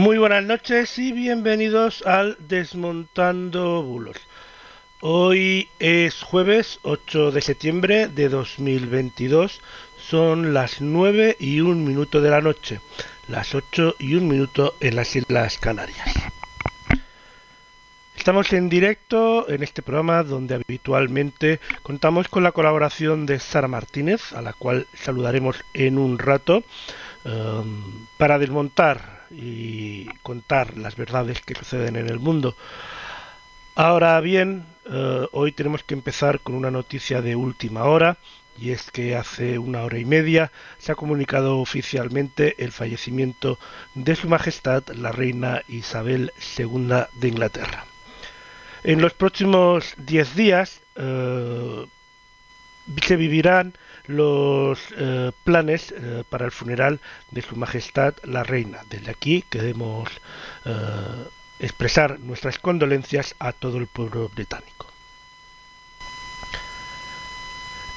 Muy buenas noches y bienvenidos al Desmontando Bulos. Hoy es jueves 8 de septiembre de 2022. Son las 9 y un minuto de la noche, las 8 y un minuto en las Islas Canarias. Estamos en directo en este programa donde habitualmente contamos con la colaboración de Sara Martínez, a la cual saludaremos en un rato, um, para desmontar y contar las verdades que suceden en el mundo. Ahora bien, uh, hoy tenemos que empezar con una noticia de última hora y es que hace una hora y media se ha comunicado oficialmente el fallecimiento de Su Majestad la Reina Isabel II de Inglaterra. En los próximos 10 días eh, se vivirán los eh, planes eh, para el funeral de Su Majestad la Reina. Desde aquí queremos eh, expresar nuestras condolencias a todo el pueblo británico.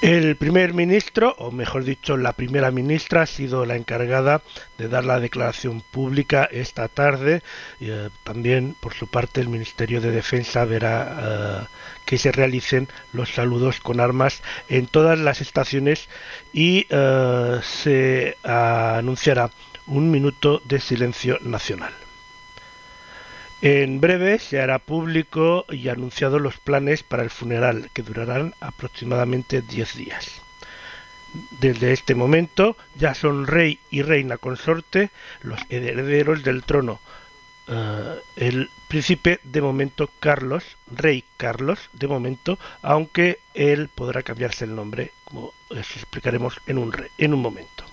El primer ministro, o mejor dicho, la primera ministra, ha sido la encargada de dar la declaración pública esta tarde. Eh, también, por su parte, el Ministerio de Defensa verá eh, que se realicen los saludos con armas en todas las estaciones y eh, se anunciará un minuto de silencio nacional. En breve se hará público y anunciado los planes para el funeral, que durarán aproximadamente 10 días. Desde este momento ya son rey y reina consorte los herederos del trono. Uh, el príncipe de momento Carlos, rey Carlos de momento, aunque él podrá cambiarse el nombre, como os explicaremos en un, en un momento.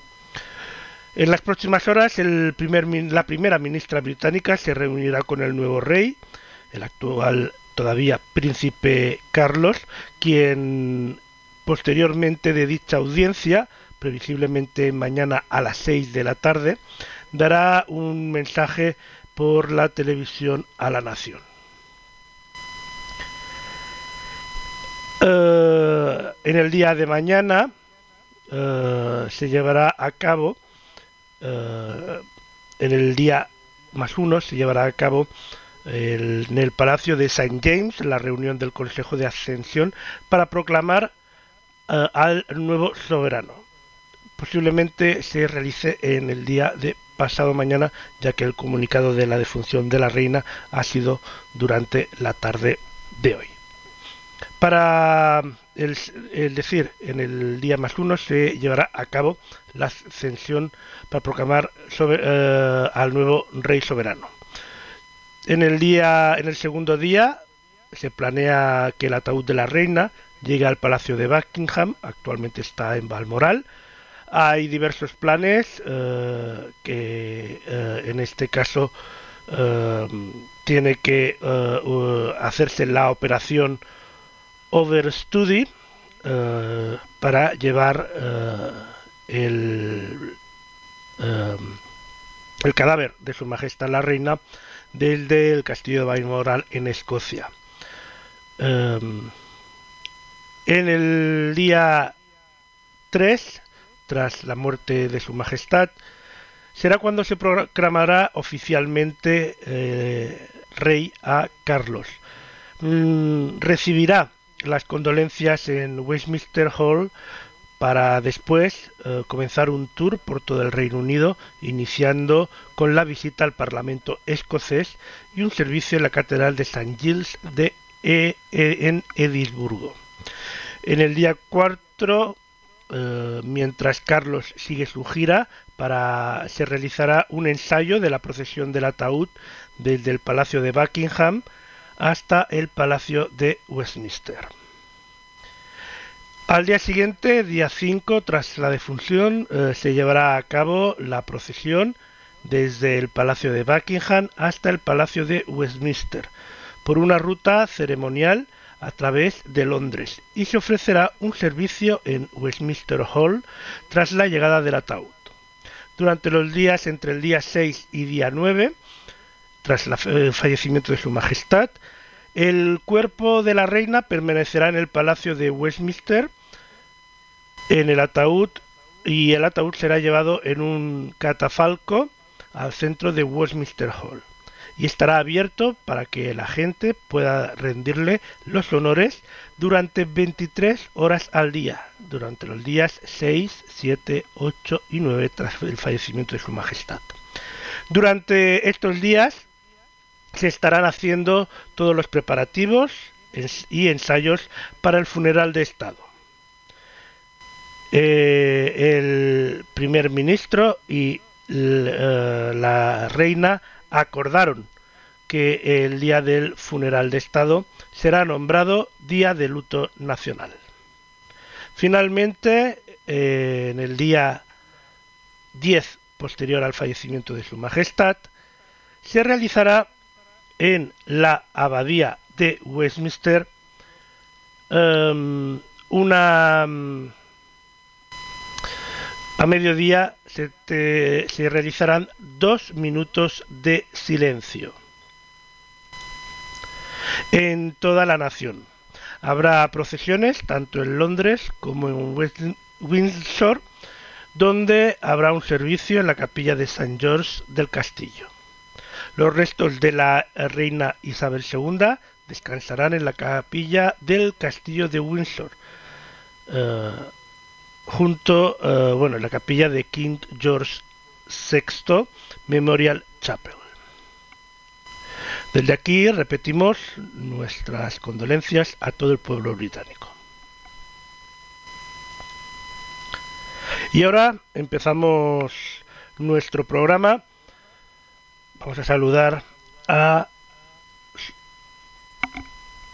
En las próximas horas, la primera ministra británica se reunirá con el nuevo rey, el actual todavía príncipe Carlos, quien posteriormente de dicha audiencia, previsiblemente mañana a las 6 de la tarde, dará un mensaje por la televisión a la nación. Uh, en el día de mañana uh, se llevará a cabo Uh, en el día más uno se llevará a cabo el, en el Palacio de St. James la reunión del Consejo de Ascensión para proclamar uh, al nuevo soberano. Posiblemente se realice en el día de pasado mañana, ya que el comunicado de la defunción de la reina ha sido durante la tarde de hoy. Para el, decir, en el día más uno se llevará a cabo la ascensión para proclamar eh, al nuevo rey soberano. En el día, en el segundo día, se planea que el ataúd de la reina llegue al palacio de Buckingham, actualmente está en Balmoral. Hay diversos planes eh, que eh, en este caso tiene que hacerse la operación Overstudy uh, para llevar uh, el, uh, el, cadáver de su majestad la reina desde el castillo de Balmoral en Escocia. Um, en el día 3, tras la muerte de su majestad, será cuando se proclamará oficialmente eh, rey a Carlos. Mm, recibirá las condolencias en Westminster Hall para después eh, comenzar un tour por todo el Reino Unido, iniciando con la visita al Parlamento escocés y un servicio en la Catedral de St. Giles de e e en Edimburgo. En el día 4, eh, mientras Carlos sigue su gira, para, se realizará un ensayo de la procesión del ataúd desde el Palacio de Buckingham hasta el Palacio de Westminster. Al día siguiente, día 5, tras la defunción, eh, se llevará a cabo la procesión desde el Palacio de Buckingham hasta el Palacio de Westminster, por una ruta ceremonial a través de Londres, y se ofrecerá un servicio en Westminster Hall tras la llegada del ataúd. Durante los días entre el día 6 y día 9, tras el fallecimiento de Su Majestad, el cuerpo de la reina permanecerá en el Palacio de Westminster en el ataúd y el ataúd será llevado en un catafalco al centro de Westminster Hall y estará abierto para que la gente pueda rendirle los honores durante 23 horas al día, durante los días 6, 7, 8 y 9 tras el fallecimiento de Su Majestad. Durante estos días se estarán haciendo todos los preparativos y ensayos para el funeral de Estado. Eh, el primer ministro y eh, la reina acordaron que el día del funeral de Estado será nombrado Día de Luto Nacional. Finalmente, eh, en el día 10 posterior al fallecimiento de Su Majestad, se realizará en la abadía de Westminster em, una a mediodía se, se realizarán dos minutos de silencio en toda la nación. Habrá procesiones tanto en Londres como en Windsor, donde habrá un servicio en la capilla de St. George del Castillo. Los restos de la reina Isabel II descansarán en la capilla del Castillo de Windsor, eh, junto, eh, bueno, en la capilla de King George VI Memorial Chapel. Desde aquí repetimos nuestras condolencias a todo el pueblo británico. Y ahora empezamos nuestro programa. Vamos a saludar a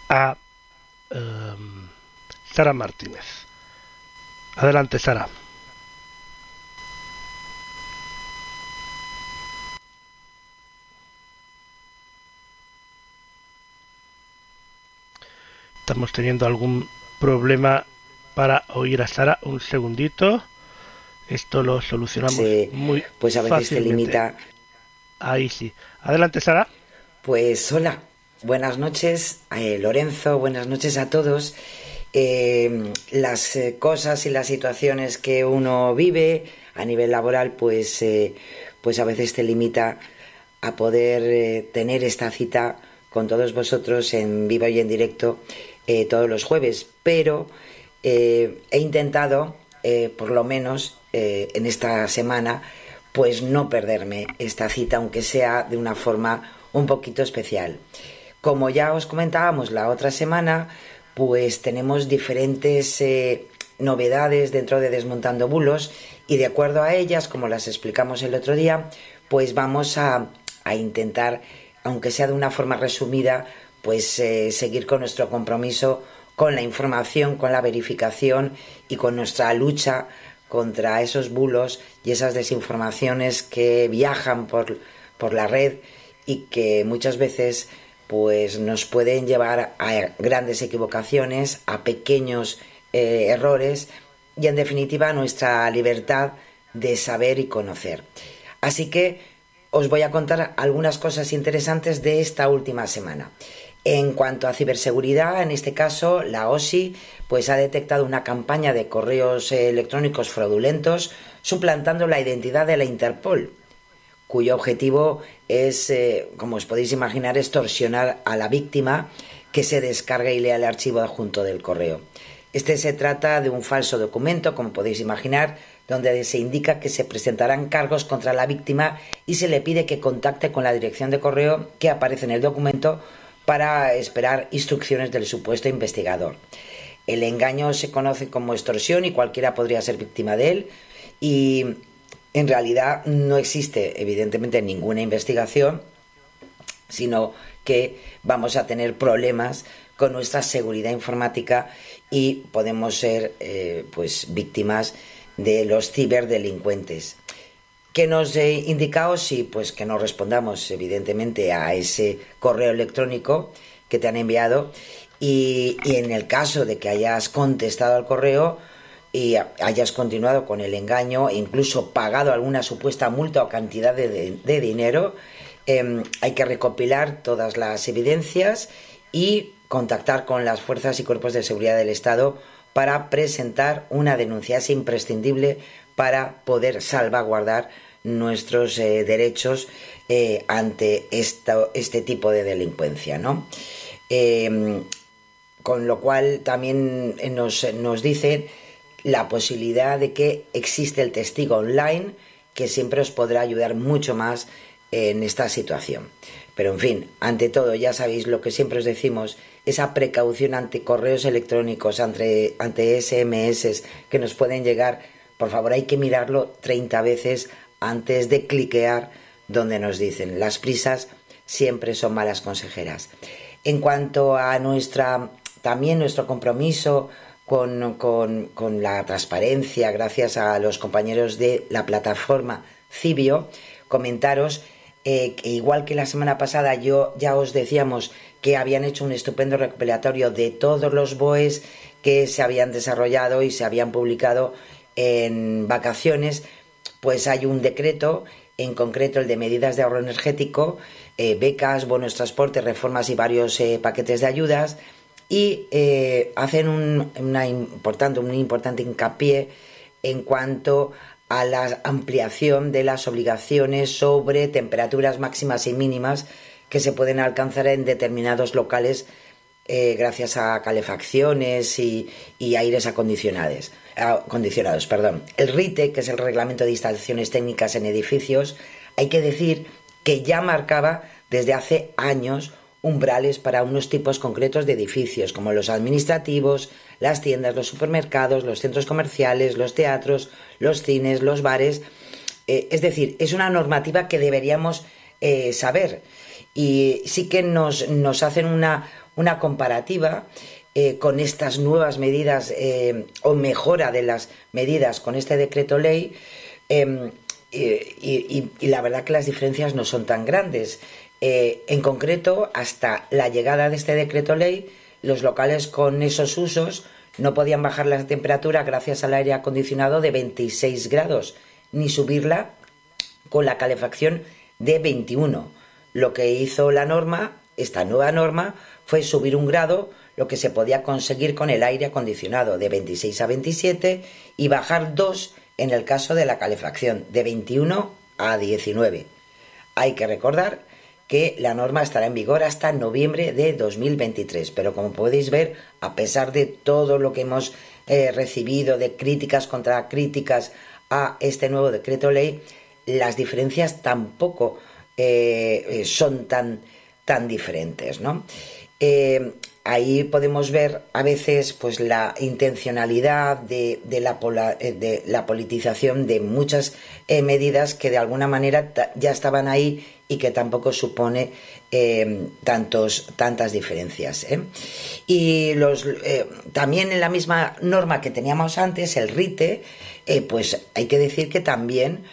a um, Sara Martínez. Adelante, Sara. Estamos teniendo algún problema para oír a Sara. Un segundito. Esto lo solucionamos Sí, muy pues a veces te fácilmente. limita. Ahí sí. Adelante, Sara. Pues hola, buenas noches, eh, Lorenzo, buenas noches a todos. Eh, las eh, cosas y las situaciones que uno vive a nivel laboral, pues, eh, pues a veces te limita a poder tener esta cita con todos vosotros en vivo y en directo todos los jueves. Pero he intentado, por lo menos en esta semana, pues no perderme esta cita, aunque sea de una forma un poquito especial. Como ya os comentábamos la otra semana, pues tenemos diferentes eh, novedades dentro de Desmontando Bulos y de acuerdo a ellas, como las explicamos el otro día, pues vamos a, a intentar, aunque sea de una forma resumida, pues eh, seguir con nuestro compromiso con la información, con la verificación y con nuestra lucha contra esos bulos y esas desinformaciones que viajan por, por la red y que muchas veces pues nos pueden llevar a grandes equivocaciones, a pequeños eh, errores y en definitiva a nuestra libertad de saber y conocer. Así que os voy a contar algunas cosas interesantes de esta última semana. En cuanto a ciberseguridad, en este caso la OSI pues ha detectado una campaña de correos electrónicos fraudulentos suplantando la identidad de la Interpol, cuyo objetivo es, eh, como os podéis imaginar, extorsionar a la víctima que se descargue y lea el archivo adjunto del correo. Este se trata de un falso documento, como podéis imaginar, donde se indica que se presentarán cargos contra la víctima y se le pide que contacte con la dirección de correo que aparece en el documento para esperar instrucciones del supuesto investigador. El engaño se conoce como extorsión y cualquiera podría ser víctima de él y en realidad no existe evidentemente ninguna investigación sino que vamos a tener problemas con nuestra seguridad informática y podemos ser eh, pues víctimas de los ciberdelincuentes. ¿Qué nos he indicado? Sí, pues que no respondamos evidentemente a ese correo electrónico que te han enviado y, en el caso de que hayas contestado al correo, y hayas continuado con el engaño incluso pagado alguna supuesta multa o cantidad de, dinero, eh, hay que recopilar todas las evidencias y contactar con las fuerzas y cuerpos de seguridad del Estado para presentar una denuncia. Es imprescindible para poder salvaguardar nuestros eh, derechos eh, ante esta, este tipo de delincuencia. ¿no? Eh, con lo cual también nos, nos dicen la posibilidad de que existe el testigo online que siempre os podrá ayudar mucho más en esta situación. Pero en fin, ante todo, ya sabéis lo que siempre os decimos, esa precaución ante correos electrónicos, ante, ante SMS que nos pueden llegar, por favor hay que mirarlo 30 veces antes de cliquear donde nos dicen. Las prisas siempre son malas consejeras. En cuanto a nuestra, también nuestro compromiso con, con, con la transparencia, gracias a los compañeros de la plataforma Cibio, comentaros eh, que igual que la semana pasada yo ya os decíamos que habían hecho un estupendo recopilatorio de todos los BOEs que se habían desarrollado y se habían publicado en vacaciones, pues hay un decreto, en concreto el de medidas de ahorro energético, eh, becas, bonos transporte, reformas y varios eh, paquetes de ayudas, y eh, hacen un, una importante, un importante hincapié en cuanto a la ampliación de las obligaciones sobre temperaturas máximas y mínimas que se pueden alcanzar en determinados locales eh, gracias a calefacciones y, y aires acondicionados. acondicionados. Perdón. El RITE, que es el Reglamento de Instalaciones Técnicas en Edificios, hay que decir que ya marcaba desde hace años umbrales para unos tipos concretos de edificios, como los administrativos, las tiendas, los supermercados, los centros comerciales, los teatros, los cines, los bares. Eh, es decir, es una normativa que deberíamos eh, saber. Y sí que nos, nos hacen una, una comparativa eh, con estas nuevas medidas o mejora de las medidas con este decreto ley. Y, y, la verdad que las diferencias no son tan grandes. Eh, en concreto, hasta la llegada de este decreto ley, los locales con esos usos no podían bajar la temperatura gracias al aire acondicionado de 26 grados, ni subirla con la calefacción de 21. Lo que hizo la norma, esta nueva norma, fue subir un grado, lo que se podía conseguir con el aire acondicionado de 26 a 27 y bajar dos en el caso de la calefacción de 21 a 19. Hay que recordar que la norma estará en vigor hasta noviembre de 2023. Pero como podéis ver, a pesar de todo lo que hemos eh, recibido de críticas contra críticas a este nuevo decreto ley, las diferencias tampoco eh, son tan, tan diferentes, ¿no? Eh, ahí podemos ver a veces pues la intencionalidad de, eh, la, politización de muchas eh, medidas que de alguna manera ya estaban ahí y que tampoco supone eh, tantos, tantas diferencias. Y los, también en la misma norma que teníamos antes, el RITE, pues hay que decir que también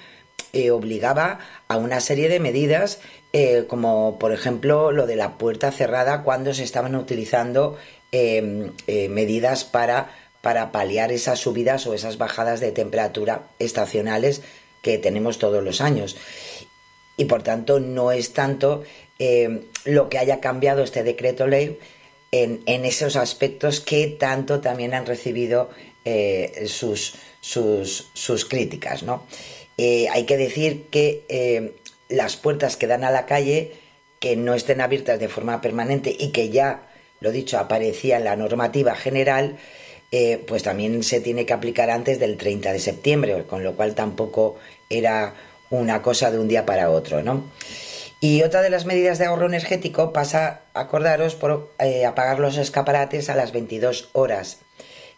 obligaba a una serie de medidas eh, como por ejemplo lo de la puerta cerrada cuando se estaban utilizando eh, eh, medidas para, para paliar esas subidas o esas bajadas de temperatura estacionales que tenemos todos los años. Y por tanto no es tanto eh, lo que haya cambiado este decreto ley en, en, esos aspectos que tanto también han recibido eh, sus, sus, sus, críticas. ¿no? Hay que decir que las puertas que dan a la calle que no estén abiertas de forma permanente y que ya, lo dicho, aparecía en la normativa general, eh, pues también se tiene que aplicar antes del 30 de septiembre, con lo cual tampoco era una cosa de un día para otro, ¿no? Y otra de las medidas de ahorro energético pasa, acordaros, por eh, apagar los escaparates a las 22 horas.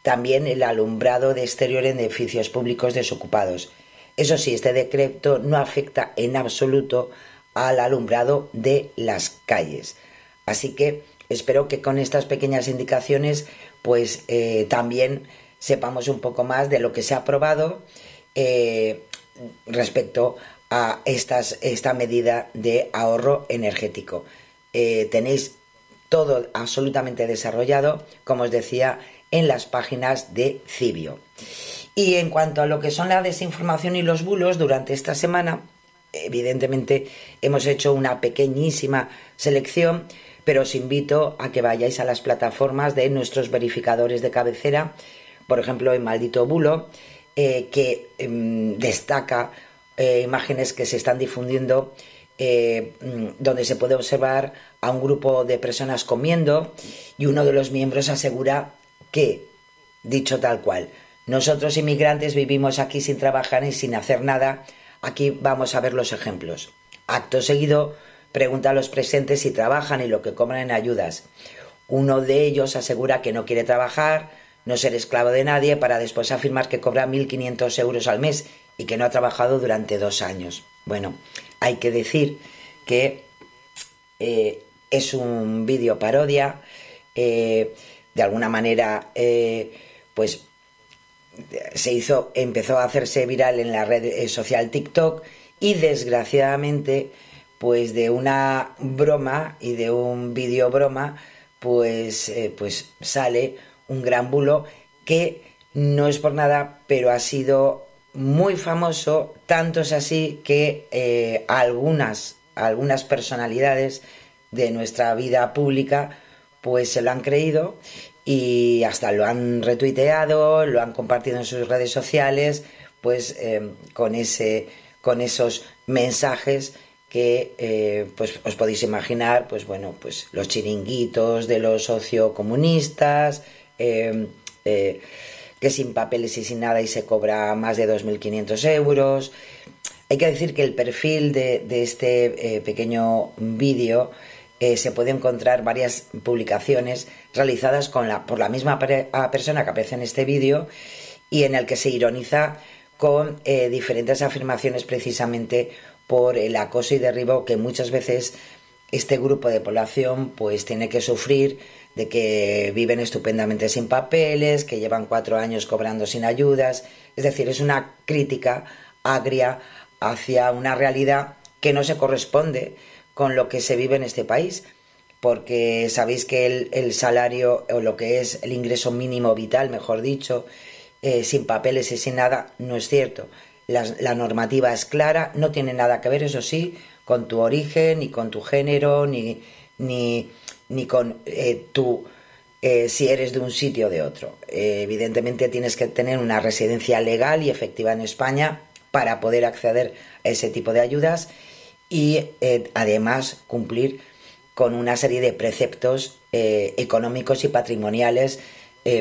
También el alumbrado de exterior en edificios públicos desocupados. Eso sí, este decreto no afecta en absoluto al alumbrado de las calles. Así que espero que con estas pequeñas indicaciones pues eh, también sepamos un poco más de lo que se ha aprobado eh, respecto a esta medida de ahorro energético. Eh, tenéis todo absolutamente desarrollado, como os decía, en las páginas de Cibio. Y en cuanto a lo que son la desinformación y los bulos, durante esta semana, evidentemente hemos hecho una pequeñísima selección, pero os invito a que vayáis a las plataformas de nuestros verificadores de cabecera, por ejemplo en Maldito Bulo, eh, que em, destaca eh, imágenes que se están difundiendo eh, mm, donde se puede observar a un grupo de personas comiendo y uno de los miembros asegura que, dicho tal cual, nosotros inmigrantes vivimos aquí sin trabajar y sin hacer nada, aquí vamos a ver los ejemplos. Acto seguido, pregunta a los presentes si trabajan y lo que cobran en ayudas. Uno de ellos asegura que no quiere trabajar, no ser esclavo de nadie, para después afirmar que cobra 1.500 euros al mes y que no ha trabajado durante dos años. Bueno, hay que decir que eh, es un vídeo parodia, eh, de alguna manera, eh, pues se hizo, empezó a hacerse viral en la red social TikTok y desgraciadamente pues de una broma y de un vídeo broma, pues, eh, pues sale un gran bulo que no es por nada, pero ha sido muy famoso, tanto es así que eh, algunas, algunas personalidades de nuestra vida pública pues se lo han creído y hasta lo han retuiteado, lo han compartido en sus redes sociales, pues eh, con, ese, con esos mensajes que eh, pues os podéis imaginar, pues bueno, pues los chiringuitos de los sociocomunistas, eh, que sin papeles y sin nada y se cobra más de 2.500 euros. Hay que decir que el perfil de, de este pequeño vídeo se puede encontrar varias publicaciones realizadas con la, por la misma persona que aparece en este vídeo y en el que se ironiza con diferentes afirmaciones precisamente por el acoso y derribo que muchas veces este grupo de población pues tiene que sufrir de que viven estupendamente sin papeles, que llevan cuatro años cobrando sin ayudas. Es decir, es una crítica agria hacia una realidad que no se corresponde con lo que se vive en este país, porque sabéis que el, salario o lo que es el ingreso mínimo vital, mejor dicho, eh, sin papeles y sin nada, no es cierto la, normativa es clara, no tiene nada que ver, eso sí, con tu origen, ni con tu género, ni, ni, ni con eh, tu, eh, si eres de un sitio o de otro. Evidentemente tienes que tener una residencia legal y efectiva en España para poder acceder a ese tipo de ayudas y además cumplir con una serie de preceptos económicos y patrimoniales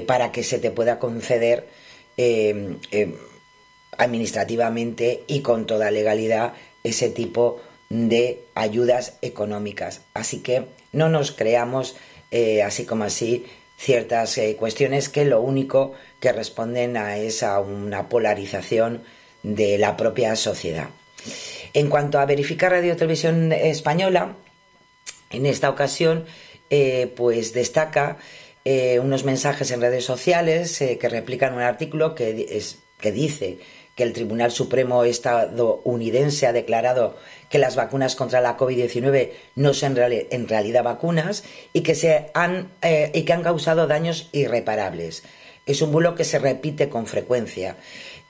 para que se te pueda conceder administrativamente y con toda legalidad ese tipo de ayudas económicas. Así que no nos creamos eh, así como así ciertas eh, cuestiones que lo único que responden a es a una polarización de la propia sociedad. En cuanto a verificar Radio Televisión Española, en esta ocasión, eh, pues destaca unos mensajes en redes sociales que replican un artículo que, dice que el Tribunal Supremo estadounidense ha declarado que las vacunas contra la COVID-19 no son en realidad vacunas y que, se han, eh, y que han causado daños irreparables. Es un bulo que se repite con frecuencia.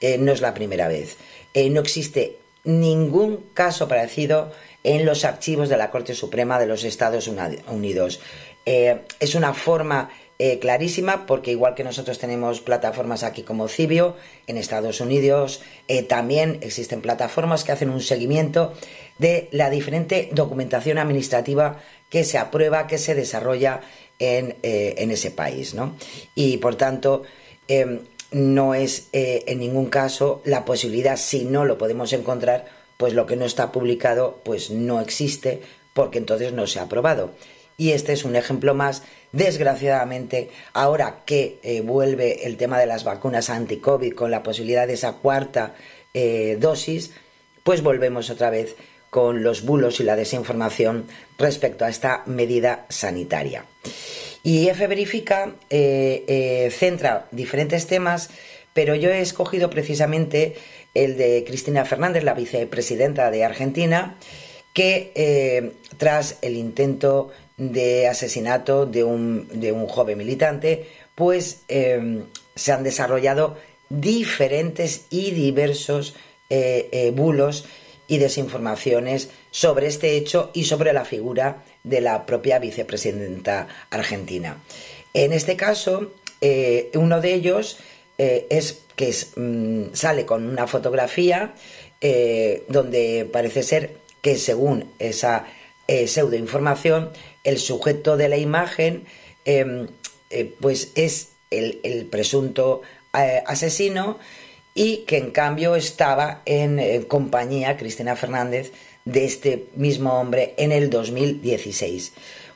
Eh, no es la primera vez. Eh, no existe ningún caso parecido en los archivos de la Corte Suprema de los Estados Unidos. es una forma eh, clarísima porque igual que nosotros tenemos plataformas aquí como Cibio, en Estados Unidos eh, también existen plataformas que hacen un seguimiento de la diferente documentación administrativa que se aprueba, que se desarrolla en, eh, en ese país. ¿no? Y por tanto, em, no es en ningún caso la posibilidad, si no lo podemos encontrar, pues lo que no está publicado pues no existe porque entonces no se ha aprobado. Y este es un ejemplo más Desgraciadamente, ahora que eh, vuelve el tema de las vacunas anti-COVID con la posibilidad de esa cuarta eh, dosis, pues volvemos otra vez con los bulos y la desinformación respecto a esta medida sanitaria. Y F Verifica eh, eh, centra diferentes temas, pero yo he escogido precisamente el de Cristina Fernández, la vicepresidenta de Argentina, que eh, tras el intento de asesinato de un, de un joven militante, pues se han desarrollado diferentes y diversos bulos y desinformaciones sobre este hecho y sobre la figura de la propia vicepresidenta argentina. En este caso, eh, uno de ellos eh, es que mm, sale con una fotografía eh, donde parece ser que según esa pseudoinformación, el sujeto de la imagen em, pues es el presunto asesino y que en cambio estaba en, compañía, Cristina Fernández, de este mismo hombre en el 2016.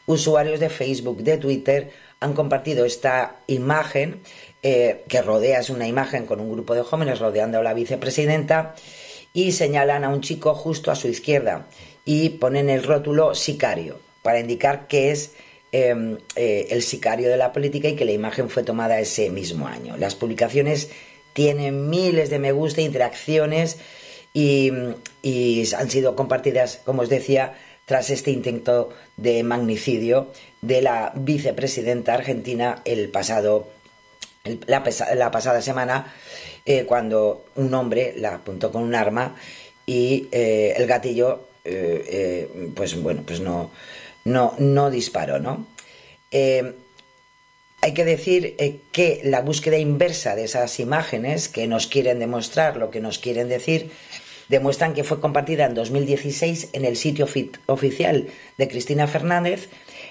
Usuarios de Facebook, de Twitter, han compartido esta imagen eh, que rodea, es una imagen con un grupo de jóvenes rodeando a la vicepresidenta y señalan a un chico justo a su izquierda y ponen el rótulo sicario para indicar que es em, eh, el sicario de la política y que la imagen fue tomada ese mismo año. Las publicaciones tiene miles de me gusta, interacciones y, han sido compartidas, como os decía, tras este intento de magnicidio de la vicepresidenta argentina el pasado, la, pasada semana, eh, cuando un hombre la apuntó con un arma y eh, el gatillo, eh, pues bueno, pues no, no, no disparó, ¿no? Hay que decir eh, que la búsqueda inversa de esas imágenes que nos quieren demostrar lo que nos quieren decir demuestran que fue compartida en 2016 en el sitio oficial de Cristina Fernández,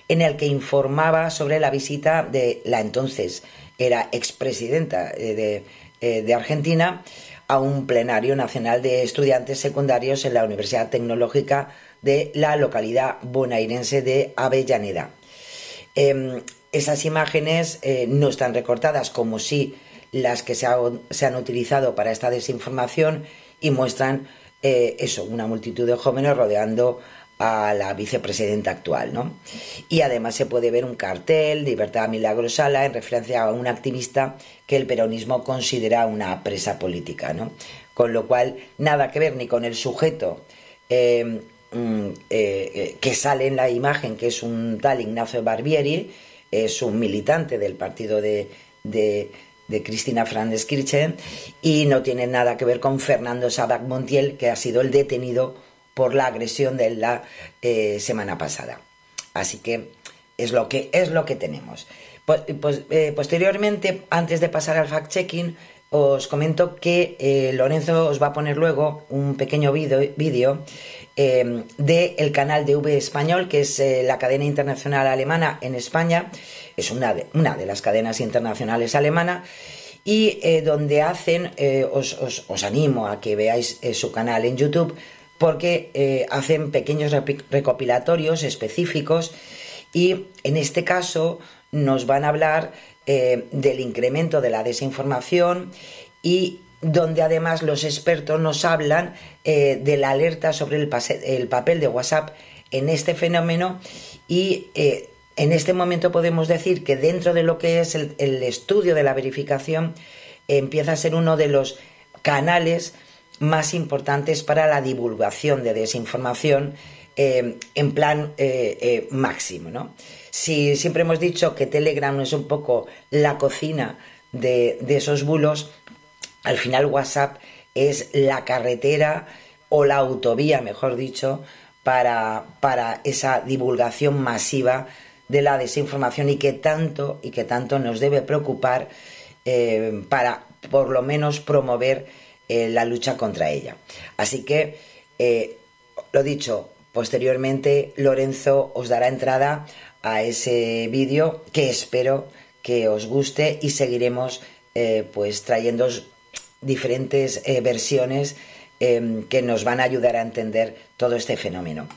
en el que informaba sobre la visita de la entonces era expresidenta eh, eh, de, Argentina a un plenario nacional de estudiantes secundarios en la Universidad Tecnológica de la localidad bonaerense de Avellaneda. Em, esas imágenes eh, no están recortadas como si las que se, han utilizado para esta desinformación y muestran eh, eso, una multitud de jóvenes rodeando a la vicepresidenta actual, ¿no? Y además se puede ver un cartel, Libertad Milagrosala, en referencia a un activista que el peronismo considera una presa política, ¿no? Con lo cual, nada que ver ni con el sujeto eh, mm, que sale en la imagen, que es un tal Ignacio Barbieri, es un militante del partido de, Cristina Fernández Kirchner y no tiene nada que ver con Fernando Sabac Montiel, que ha sido el detenido por la agresión de la eh, semana pasada. Así que es lo que, es lo que tenemos. Pues, pues eh, posteriormente, antes de pasar al fact-checking, os comento que eh, Lorenzo os va a poner luego un pequeño vídeo eh, del canal de V Español, que es eh, la cadena internacional alemana en España, es una de, una de las cadenas internacionales alemana, y donde hacen, os, os, animo a que veáis su canal en YouTube, porque hacen pequeños recopilatorios específicos. Y en este caso nos van a hablar eh, del incremento de la desinformación y donde además los expertos nos hablan eh, de la alerta sobre el, el, papel de WhatsApp en este fenómeno y eh, en este momento podemos decir que dentro de lo que es el, estudio de la verificación empieza a ser uno de los canales más importantes para la divulgación de desinformación en plan máximo, ¿no? Si siempre hemos dicho que Telegram es un poco la cocina de, esos bulos, al final WhatsApp es la carretera o la autovía, mejor dicho, para, para, esa divulgación masiva de la desinformación y que tanto y que tanto nos debe preocupar eh, para por lo menos promover eh, la lucha contra ella. Así que, eh, lo dicho, posteriormente Lorenzo os dará entrada a ese vídeo que espero que os guste y seguiremos pues trayendo diferentes eh, versiones em, que nos van a ayudar a entender todo este fenómeno.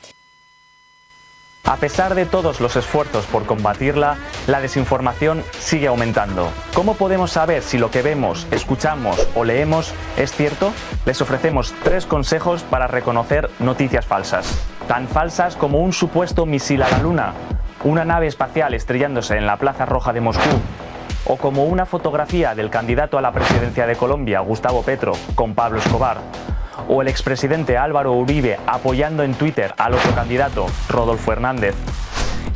A pesar de todos los esfuerzos por combatirla, la desinformación sigue aumentando. ¿Cómo podemos saber si lo que vemos, escuchamos o leemos es cierto? Les ofrecemos tres consejos para reconocer noticias falsas. Tan falsas como un supuesto misil a la Luna, una nave espacial estrellándose en la Plaza Roja de Moscú, o como una fotografía del candidato a la presidencia de Colombia, Gustavo Petro, con Pablo Escobar, o el expresidente Álvaro Uribe apoyando en Twitter al otro candidato, Rodolfo Hernández.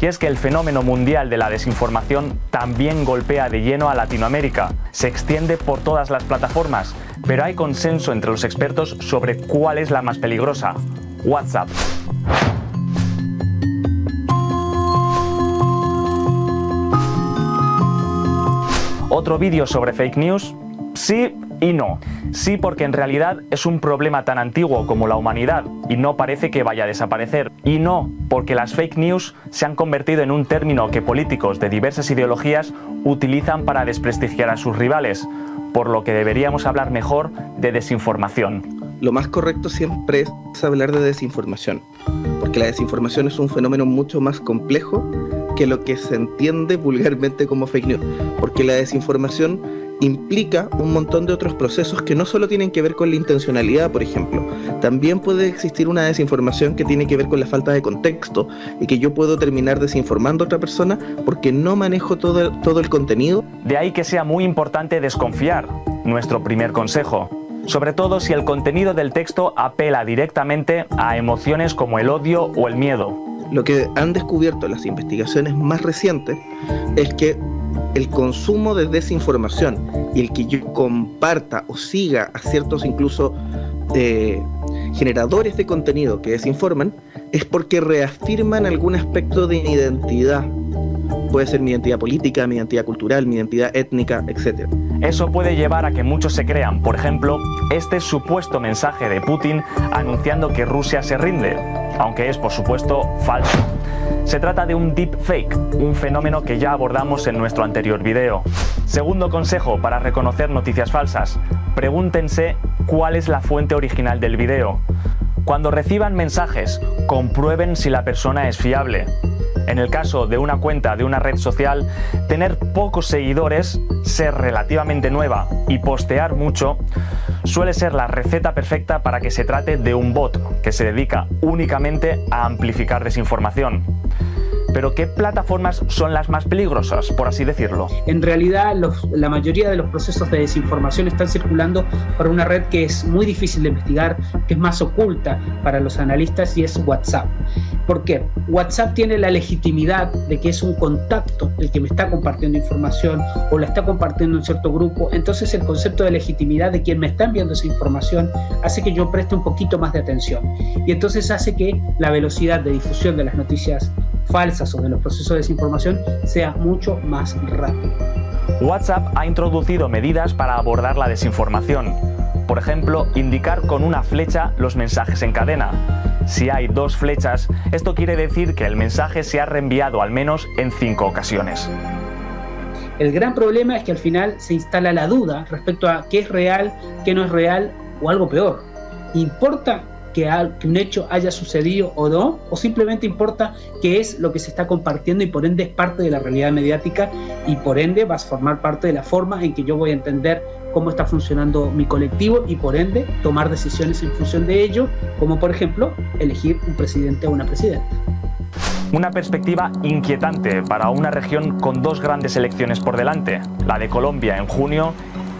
Y es que el fenómeno mundial de la desinformación también golpea de lleno a Latinoamérica. Se extiende por todas las plataformas, pero hay consenso entre los expertos sobre cuál es la más peligrosa. WhatsApp. ¿Otro vídeo sobre fake news? Sí y no. Sí porque en realidad es un problema tan antiguo como la humanidad y no parece que vaya a desaparecer. Y no porque las fake news se han convertido en un término que políticos de diversas ideologías utilizan para desprestigiar a sus rivales, por lo que deberíamos hablar mejor de desinformación. Lo más correcto siempre es hablar de desinformación, porque la desinformación es un fenómeno mucho más complejo que lo que se entiende vulgarmente como fake news, porque la desinformación implica un montón de otros procesos que no solo tienen que ver con la intencionalidad, por ejemplo, también puede existir una desinformación que tiene que ver con la falta de contexto y que yo puedo terminar desinformando a otra persona porque no manejo todo, todo el contenido. De ahí que sea muy importante desconfiar, nuestro primer consejo. Sobre todo si el contenido del texto apela directamente a emociones como el odio o el miedo. Lo que han descubierto las investigaciones más recientes es que el consumo de desinformación y el que yo comparta o siga a ciertos incluso eh, generadores de contenido que desinforman es porque reafirman algún aspecto de mi identidad. Puede ser mi identidad política, mi identidad cultural, mi identidad étnica, etc. Eso puede llevar a que muchos se crean, por ejemplo, este supuesto mensaje de Putin anunciando que Rusia se rinde, aunque es por supuesto falso. Se trata de un deepfake, un fenómeno que ya abordamos en nuestro anterior video. Segundo consejo para reconocer noticias falsas, pregúntense cuál es la fuente original del video. Cuando reciban mensajes, comprueben si la persona es fiable. En el caso de una cuenta de una red social, tener pocos seguidores, ser relativamente nueva y postear mucho suele ser la receta perfecta para que se trate de un bot que se dedica únicamente a amplificar desinformación. Pero ¿qué plataformas son las más peligrosas, por así decirlo? En realidad, los, la mayoría de los procesos de desinformación están circulando por una red que es muy difícil de investigar, que es más oculta para los analistas y es WhatsApp. ¿Por qué? WhatsApp tiene la legitimidad de que es un contacto el que me está compartiendo información o la está compartiendo en cierto grupo. Entonces el concepto de legitimidad de quien me está enviando esa información hace que yo preste un poquito más de atención. Y entonces hace que la velocidad de difusión de las noticias falsas o de los procesos de desinformación sea mucho más rápido. WhatsApp ha introducido medidas para abordar la desinformación. Por ejemplo, indicar con una flecha los mensajes en cadena. Si hay dos flechas, esto quiere decir que el mensaje se ha reenviado al menos en cinco ocasiones. El gran problema es que al final se instala la duda respecto a qué es real, qué no es real o algo peor. ¿Importa que, que, un hecho haya sucedido o no, o simplemente importa qué es lo que se está compartiendo y por ende es parte de la realidad mediática y por ende va a formar parte de la forma en que yo voy a entender cómo está funcionando mi colectivo y por ende tomar decisiones en función de ello, como por ejemplo elegir un presidente o una presidenta. Una perspectiva inquietante para una región con dos grandes elecciones por delante, la de Colombia en junio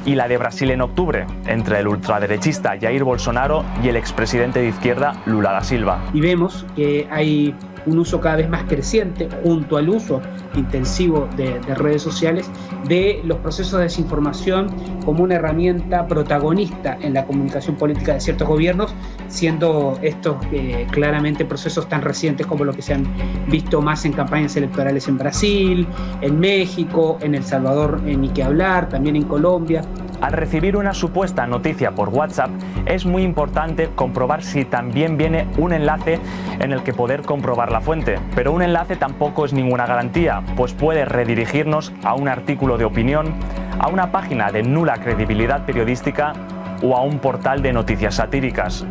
y la de Brasil en octubre, entre el ultraderechista Jair Bolsonaro y el expresidente de izquierda Lula da Silva. Y vemos que hay un uso cada vez más creciente, junto al uso intensivo de, de, redes sociales, de los procesos de desinformación como una herramienta protagonista en la comunicación política de ciertos gobiernos, siendo estos eh, claramente procesos tan recientes como los que se han visto más en campañas electorales en Brasil, en México, en El Salvador, en ni que hablar, también en Colombia. Al recibir una supuesta noticia por WhatsApp, es muy importante comprobar si también viene un enlace en el que poder comprobar la fuente. Pero un enlace tampoco es ninguna garantía, pues puede redirigirnos a un artículo de opinión, a una página de nula credibilidad periodística o a un portal de noticias satíricas.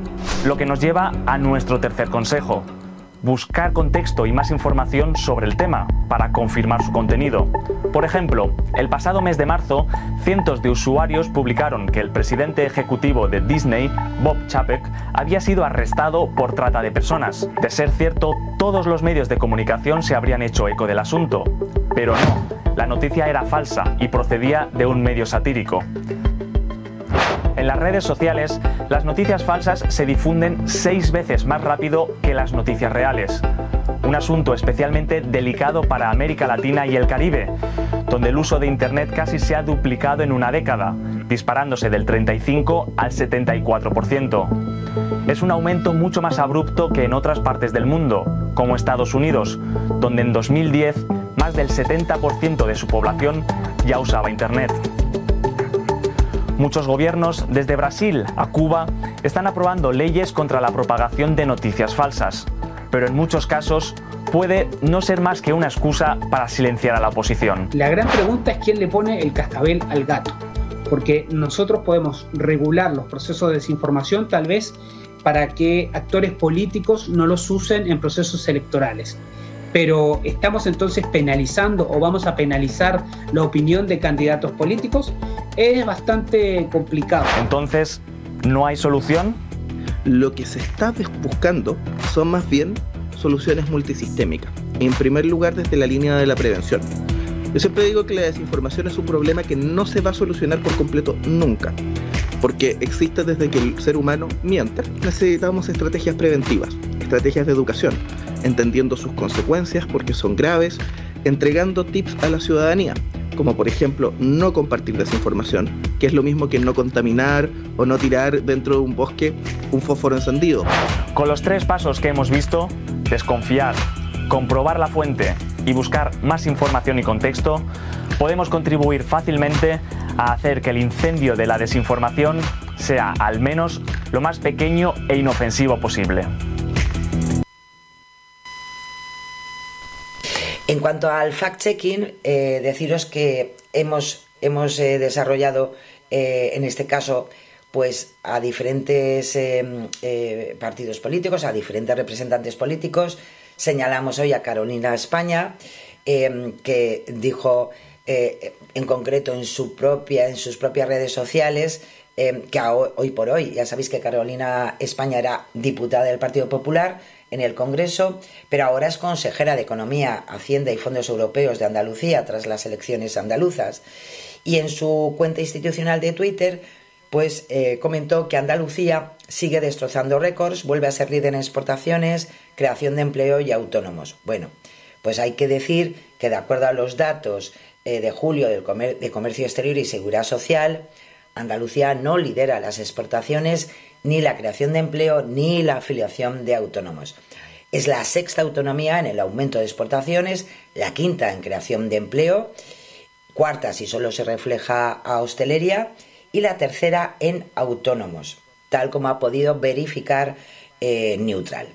Lo que nos lleva a nuestro tercer consejo. buscar contexto y más información sobre el tema para confirmar su contenido. Por ejemplo, el pasado mes de marzo, cientos de usuarios publicaron que el presidente ejecutivo de Disney, Bob Chapek, había sido arrestado por trata de personas. De ser cierto, todos los medios de comunicación se habrían hecho eco del asunto. Pero no, la noticia era falsa y procedía de un medio satírico. En las redes sociales, las noticias falsas se difunden seis veces más rápido que las noticias reales. Un asunto especialmente delicado para América Latina y el Caribe, donde el uso de Internet casi se ha duplicado en una década, disparándose del 35 al 74%. Es un aumento mucho más abrupto que en otras partes del mundo, como Estados Unidos, donde en 2010 más del 70% de su población ya usaba Internet. Muchos gobiernos, desde Brasil a Cuba, están aprobando leyes contra la propagación de noticias falsas, pero en muchos casos puede no ser más que una excusa para silenciar a la oposición. La gran pregunta es quién le pone el cascabel al gato, porque nosotros podemos regular los procesos de desinformación tal vez para que actores políticos no los usen en procesos electorales pero ¿estamos entonces penalizando o vamos a penalizar la opinión de candidatos políticos? Es bastante complicado. Entonces, ¿no hay solución? Lo que se está buscando son más bien soluciones multisistémicas. En primer lugar, desde la línea de la prevención. Yo siempre digo que la desinformación es un problema que no se va a solucionar por completo nunca, porque existe desde que el ser humano miente. Necesitamos estrategias preventivas, estrategias de educación, entendiendo sus consecuencias porque son graves, entregando tips a la ciudadanía, como por ejemplo no compartir desinformación, que es lo mismo que no contaminar o no tirar dentro de un bosque un fósforo encendido. Con los tres pasos que hemos visto, desconfiar, comprobar la fuente y buscar más información y contexto, podemos contribuir fácilmente a hacer que el incendio de la desinformación sea al menos lo más pequeño e inofensivo posible. En cuanto al fact-checking, eh, deciros que hemos, hemos eh, desarrollado, eh, en este caso, pues a diferentes partidos políticos, a diferentes representantes políticos. Señalamos hoy a Carolina España, que dijo en concreto en, su propia, en sus propias redes sociales que hoy por hoy, ya sabéis que Carolina España era diputada del Partido Popular, en el Congreso, pero ahora es consejera de Economía, Hacienda y Fondos Europeos de Andalucía tras las elecciones andaluzas. Y en su cuenta institucional de Twitter, pues eh, comentó que Andalucía sigue destrozando récords, vuelve a ser líder en exportaciones, creación de empleo y autónomos. Bueno, pues hay que decir que de acuerdo a los datos eh, de julio del de Comercio Exterior y Seguridad Social, Andalucía no lidera las exportaciones ni la creación de empleo ni la afiliación de autónomos. Es la sexta autonomía en el aumento de exportaciones, la quinta en creación de empleo, cuarta si solo se refleja a hostelería y la tercera en autónomos, tal como ha podido verificar eh, Neutral.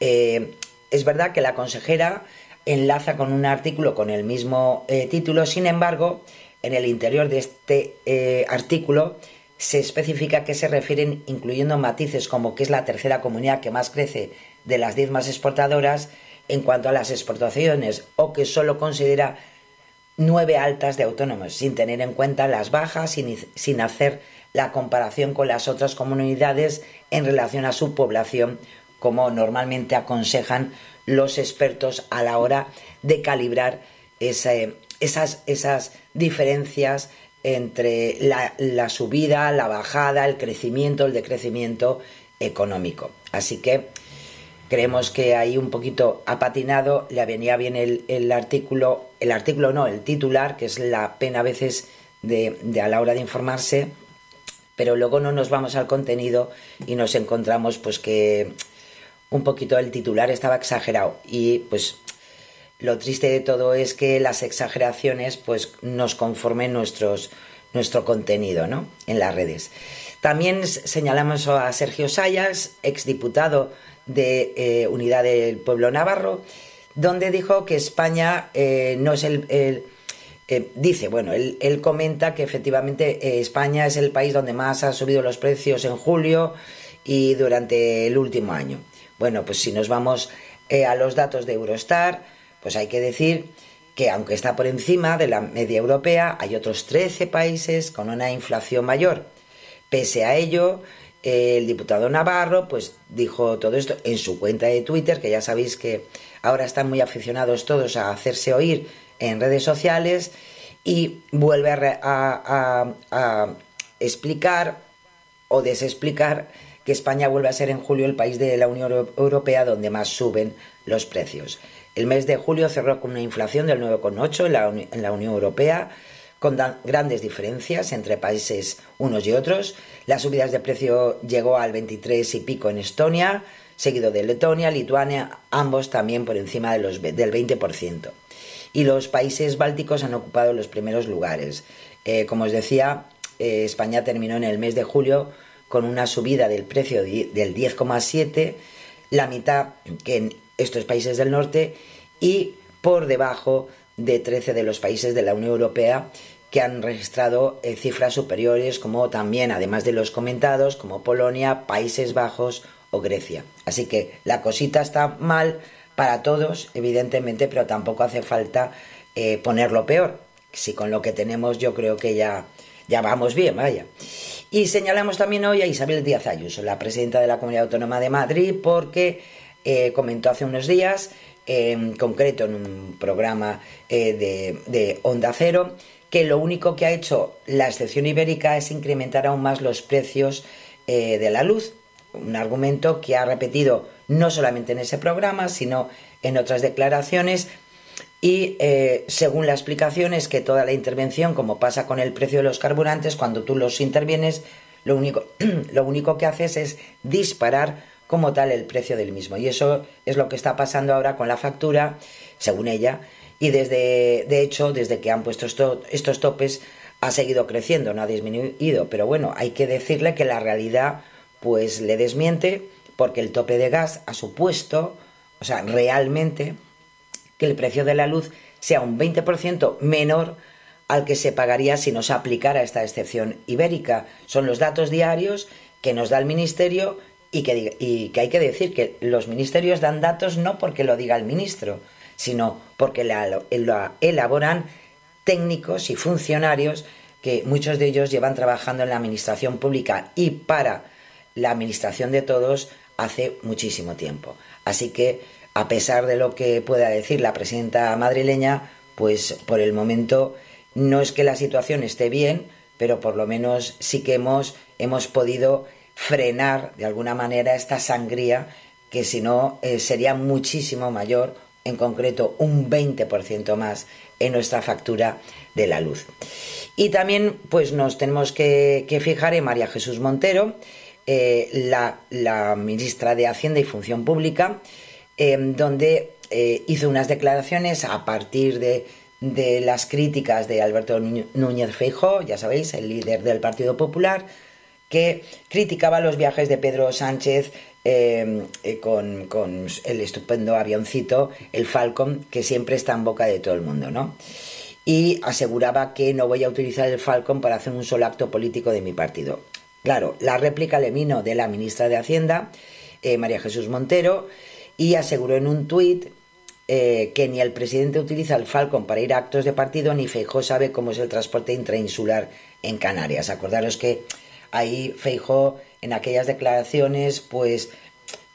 Eh, es verdad que la consejera enlaza con un artículo con el mismo eh, título, sin embargo, en el interior de este artículo se especifica que se refieren incluyendo matices como que es la tercera comunidad que más crece de las diez más exportadoras en cuanto a las exportaciones o que solo considera nueve altas de autónomos, sin tener en cuenta las bajas, sin, sin hacer la comparación con las otras comunidades en relación a su población, como normalmente aconsejan los expertos a la hora de calibrar esas, esas diferencias entre la, subida, la bajada, el crecimiento, el decrecimiento económico. Así que creemos que ahí un poquito ha patinado, le venía bien el, artículo, el artículo no, el titular, que es la pena a veces de, a la hora de informarse, pero luego no nos vamos al contenido y nos encontramos pues que un poquito el titular estaba exagerado y pues lo triste de todo es que las exageraciones pues nos conformen nuestro contenido ¿no? en las redes. También señalamos a Sergio Sayas, exdiputado de eh, Unidad del Pueblo Navarro, donde dijo que España eh, no es el... Eh, dice, bueno, él, él, comenta que efectivamente España es el país donde más han subido los precios en julio y durante el último año. Bueno, pues si nos vamos a los datos de Eurostar, pues hay que decir que aunque está por encima de la media europea, hay otros 13 países con una inflación mayor. Pese a ello, el diputado Navarro pues dijo todo esto en su cuenta de Twitter, que ya sabéis que ahora están muy aficionados todos a hacerse oír en redes sociales y vuelve a, a explicar o desexplicar que España vuelve a ser en julio el país de la Unión Europea donde más suben los precios. El mes de julio cerró con una inflación del 9,8 en la, en la Unión Europea, con grandes diferencias entre países unos y otros. Las subidas de precio llegó al 23 y pico en Estonia, seguido de Letonia, Lituania, ambos también por encima de los, del 20%. Y los países bálticos han ocupado los primeros lugares. Eh, como os decía, eh, España terminó en el mes de julio con una subida del precio del 10,7, la mitad que en estos países del norte y por debajo de 13 de los países de la Unión Europea que han registrado eh, cifras superiores como también, además de los comentados, como Polonia, Países Bajos o Grecia. Así que la cosita está mal para todos, evidentemente, pero tampoco hace falta eh, ponerlo peor. Si con lo que tenemos yo creo que ya ya vamos bien, vaya. Y señalamos también hoy a Isabel Díaz Ayuso, la presidenta de la Comunidad Autónoma de Madrid, porque eh, comentó hace unos días, en concreto en un programa eh, de, Onda Cero, que lo único que ha hecho la excepción ibérica es incrementar aún más los precios eh, de la luz. Un argumento que ha repetido no solamente en ese programa, sino en otras declaraciones y eh, según la explicación es que toda la intervención, como pasa con el precio de los carburantes, cuando tú los intervienes, lo único, lo único que haces es disparar como tal el precio del mismo. Y eso es lo que está pasando ahora con la factura, según ella. Y desde, de hecho, desde que han puesto estos topes, ha seguido creciendo, no ha disminuido. Pero bueno, hay que decirle que la realidad pues le desmiente porque el tope de gas ha supuesto, o sea, realmente que el precio de la luz sea un 20% menor al que se pagaría si no se aplicara esta excepción ibérica. Son los datos diarios que nos da el Ministerio y que, y que hay que decir que los ministerios dan datos no porque lo diga el ministro, sino porque lo elaboran técnicos y funcionarios que muchos de ellos llevan trabajando en la administración pública y para la administración de todos hace muchísimo tiempo. Así que a pesar de lo que pueda decir la presidenta madrileña, pues por el momento no es que la situación esté bien, pero por lo menos sí que hemos, hemos podido frenar de alguna manera esta sangría que si no eh, sería muchísimo mayor, en concreto un 20% más en nuestra factura de la luz. Y también pues nos tenemos que, fijar en María Jesús Montero, eh, la, ministra de Hacienda y Función Pública, Em, donde eh, hizo unas declaraciones a partir de, las críticas de Alberto Núñez Feijó, ya sabéis, el líder del Partido Popular, que criticaba los viajes de Pedro Sánchez em, eh, con, el estupendo avioncito, el Falcon, que siempre está en boca de todo el mundo, ¿no? Y aseguraba que no voy a utilizar el Falcon para hacer un solo acto político de mi partido. Claro, la réplica le vino de la ministra de Hacienda, eh, María Jesús Montero, y aseguró en un tuit eh, que ni el presidente utiliza el Falcon para ir a actos de partido, ni Feijó sabe cómo es el transporte intrainsular en Canarias. Acordaros que ahí Feijó en aquellas declaraciones, pues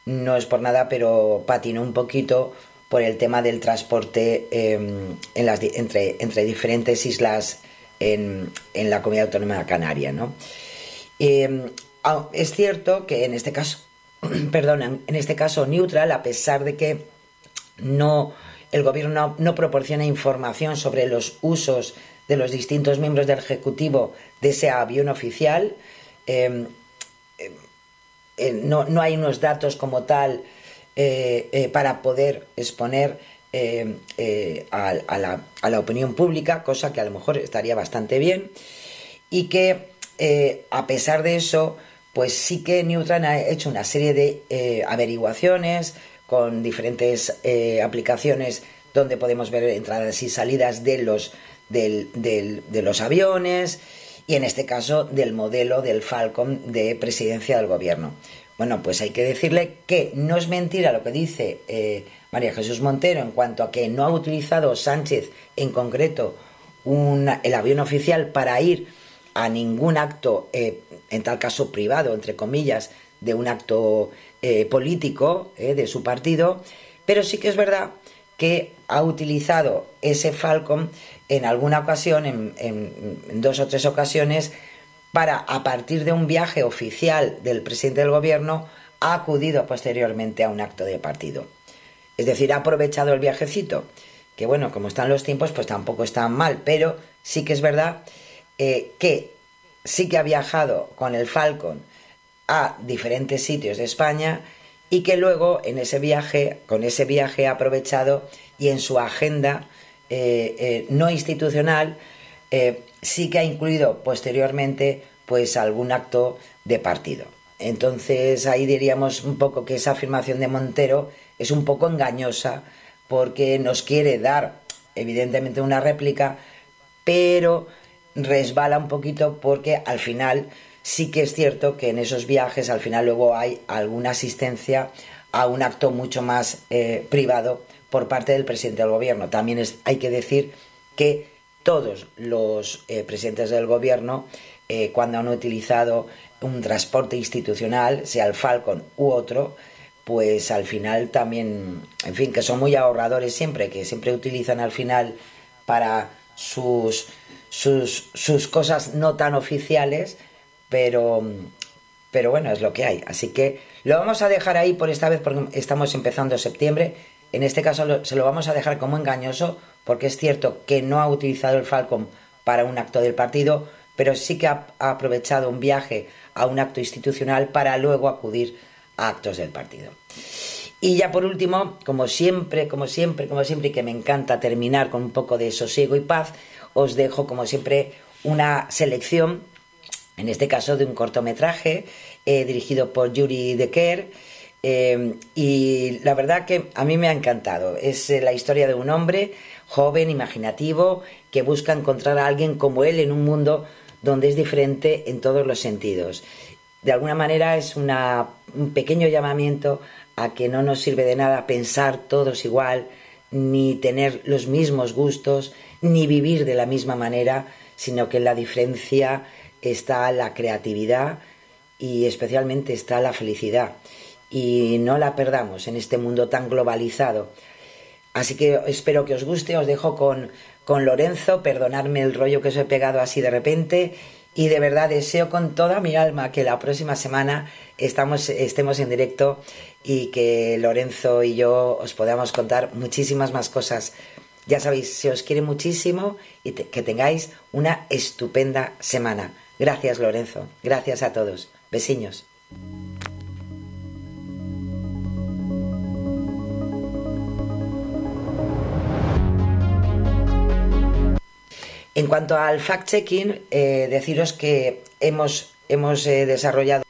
no es por nada, pero patinó un poquito por el tema del transporte em, entre, diferentes islas en, en la comunidad autónoma canaria. ¿no? Em, es cierto que en este caso perdón, en este caso neutral, a pesar de que no el gobierno no, proporciona información sobre los usos de los distintos miembros del Ejecutivo de ese avión oficial. Em, em, eh, no, no, hay unos datos como tal eh, eh, para poder exponer em, a, la, opinión pública, cosa que a lo mejor estaría bastante bien, y que a pesar de eso, pues sí que Newton ha hecho una serie de eh, averiguaciones con diferentes eh, aplicaciones donde podemos ver entradas y salidas de los, de los aviones y en este caso del modelo del Falcon de presidencia del gobierno. Bueno, pues hay que decirle que no es mentira lo que dice eh, María Jesús Montero en cuanto a que no ha utilizado Sánchez en concreto el avión oficial para ir a ningún acto, eh, en tal caso privado, entre comillas, de un acto eh, político de su partido, pero sí que es verdad que ha utilizado ese Falcon en alguna ocasión, en, dos o tres ocasiones, para, a partir de un viaje oficial del presidente del gobierno, ha acudido posteriormente a un acto de partido. Es decir, ha aprovechado el viajecito, que bueno, como están los tiempos, pues tampoco está mal, pero sí que es verdad eh, que sí que ha viajado con el Falcon a diferentes sitios de España y que luego en ese viaje, con ese viaje ha aprovechado y en su agenda eh, eh, no institucional eh, sí que ha incluido posteriormente pues algún acto de partido. Entonces ahí diríamos un poco que esa afirmación de Montero es un poco engañosa porque nos quiere dar evidentemente una réplica, pero resbala un poquito porque al final sí que es cierto que en esos viajes al final luego hay alguna asistencia a un acto mucho más eh, privado por parte del presidente del gobierno. También hay que decir que todos los eh, presidentes del gobierno, eh, cuando han utilizado un transporte institucional, sea el Falcon u otro, pues al final también, en fin, que son muy ahorradores siempre, que siempre utilizan al final para sus, sus, sus cosas no tan oficiales, pero, pero bueno, es lo que hay. Así que lo vamos a dejar ahí por esta vez porque estamos empezando septiembre. En este caso se lo vamos a dejar como engañoso porque es cierto que no ha utilizado el Falcon para un acto del partido, pero sí que ha, aprovechado un viaje a un acto institucional para luego acudir a actos del partido. Y ya por último, como siempre, como siempre, como siempre, y que me encanta terminar con un poco de sosiego y paz, os dejo como siempre una selección en este caso de un cortometraje eh, dirigido por Yuri Decker. Eh, y la verdad que a mí me ha encantado. Es eh, la historia de un hombre joven, imaginativo, que busca encontrar a alguien como él en un mundo donde es diferente en todos los sentidos. De alguna manera es un pequeño llamamiento a que no nos sirve de nada pensar todos igual, ni tener los mismos gustos, ni vivir de la misma manera, sino que la diferencia está la creatividad y especialmente está la felicidad. Y no la perdamos en este mundo tan globalizado. Así que espero que os guste, os dejo con, con Lorenzo, perdonadme el rollo que os he pegado así de repente y de verdad deseo con toda mi alma que la próxima semana estamos, estemos en directo y que Lorenzo y yo os podamos contar muchísimas más cosas. Ya sabéis, se os quiere muchísimo y que tengáis una estupenda semana. Gracias, Lorenzo. Gracias a todos. Besiños. En cuanto al fact-checking, eh, deciros que hemos, hemos eh, desarrollado